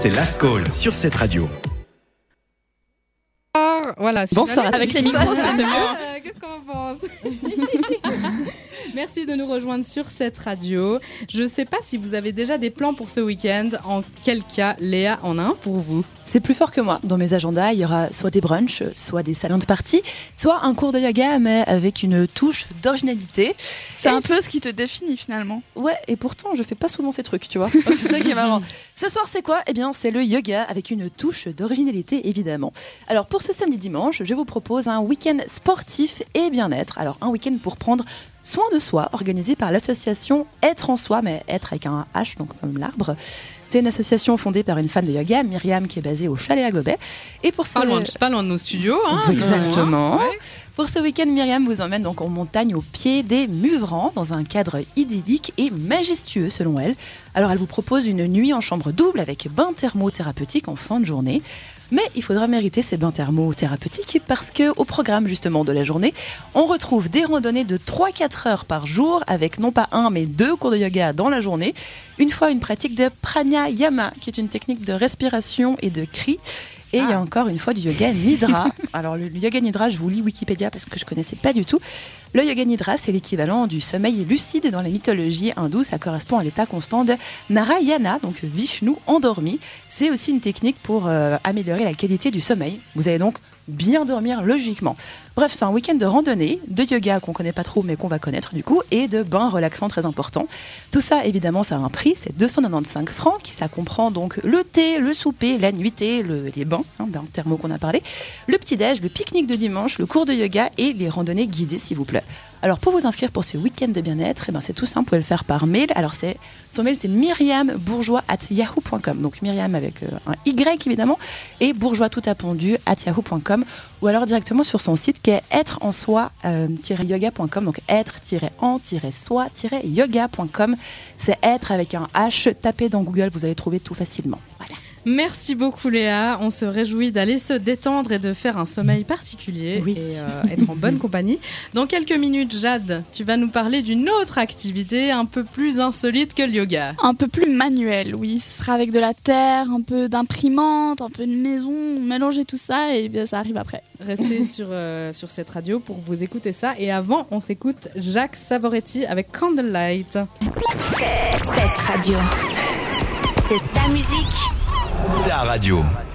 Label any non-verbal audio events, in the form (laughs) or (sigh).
c'est Last Call sur cette radio. Voilà, si Bonsoir à avec tous. les micros, c'est mieux. Euh, Qu'est-ce qu'on en pense (laughs) Merci de nous rejoindre sur cette radio. Je ne sais pas si vous avez déjà des plans pour ce week-end. En quel cas, Léa en a un pour vous? C'est plus fort que moi. Dans mes agendas, il y aura soit des brunchs, soit des salons de partie, soit un cours de yoga, mais avec une touche d'originalité. C'est un peu ce qui te définit finalement. Ouais, et pourtant, je fais pas souvent ces trucs, tu vois. (laughs) c'est ça qui est marrant. Ce soir, c'est quoi? Eh bien, c'est le yoga avec une touche d'originalité, évidemment. Alors, pour ce samedi-dimanche, je vous propose un week-end sportif et bien-être. Alors, un week-end pour prendre soin de soi, organisé par l'association Être en soi, mais être avec un H, donc comme l'arbre. C'est une association fondée par une fan de yoga, Myriam, qui est basée au Chalet à Gobet. Et pour ce... pas loin, de, pas loin de nos studios. hein, Exactement. hein. Ouais. Pour ce week-end, Myriam vous emmène donc en montagne au pied des Muvrans, dans un cadre idyllique et majestueux selon elle. Alors elle vous propose une nuit en chambre double avec bain thermothérapeutiques en fin de journée. Mais il faudra mériter ces bains thermothérapeutiques parce que au programme justement de la journée, on retrouve des randonnées de 3-4 heures par jour avec non pas un mais deux cours de yoga dans la journée. Une fois une pratique de pranayama qui est une technique de respiration et de cri. Et il y a encore une fois du yoga nidra. Alors le, le yoga nidra, je vous lis Wikipédia parce que je connaissais pas du tout. Le yoga nidra, c'est l'équivalent du sommeil lucide dans la mythologie hindoue. Ça correspond à l'état constant de Narayana, donc Vishnu endormi. C'est aussi une technique pour euh, améliorer la qualité du sommeil. Vous allez donc bien dormir logiquement. Bref, c'est un week-end de randonnée, de yoga qu'on connaît pas trop mais qu'on va connaître du coup, et de bains relaxants très importants. Tout ça, évidemment, ça a un prix, c'est 295 francs, qui ça comprend donc le thé, le souper, la nuitée, le- les bains, hein, thermaux qu'on a parlé, le petit-déj, le pique-nique de dimanche, le cours de yoga et les randonnées guidées, s'il vous plaît. Alors, pour vous inscrire pour ce week-end de bien-être, eh ben, c'est tout simple, vous pouvez le faire par mail. Alors, c'est, son mail, c'est myriambourgeois.yahoo.com. Donc, Myriam avec euh, un Y, évidemment, et bourgeois tout appendu at yahoo.com. Ou alors directement sur son site qui est être en soi-yoga.com. Donc, être-en-soi-yoga.com. C'est être avec un H. Tapez dans Google, vous allez trouver tout facilement. Merci beaucoup Léa. On se réjouit d'aller se détendre et de faire un sommeil particulier Oui. et euh, être en bonne (laughs) compagnie. Dans quelques minutes, Jade, tu vas nous parler d'une autre activité un peu plus insolite que le yoga. Un peu plus manuel, oui. Ce sera avec de la terre, un peu d'imprimante, un peu de maison, mélanger tout ça et bien ça arrive après. Restez (laughs) sur, euh, sur cette radio pour vous écouter ça. Et avant, on s'écoute Jacques Savoretti avec Candlelight. Cette radio. C'est ta musique. Ta radio.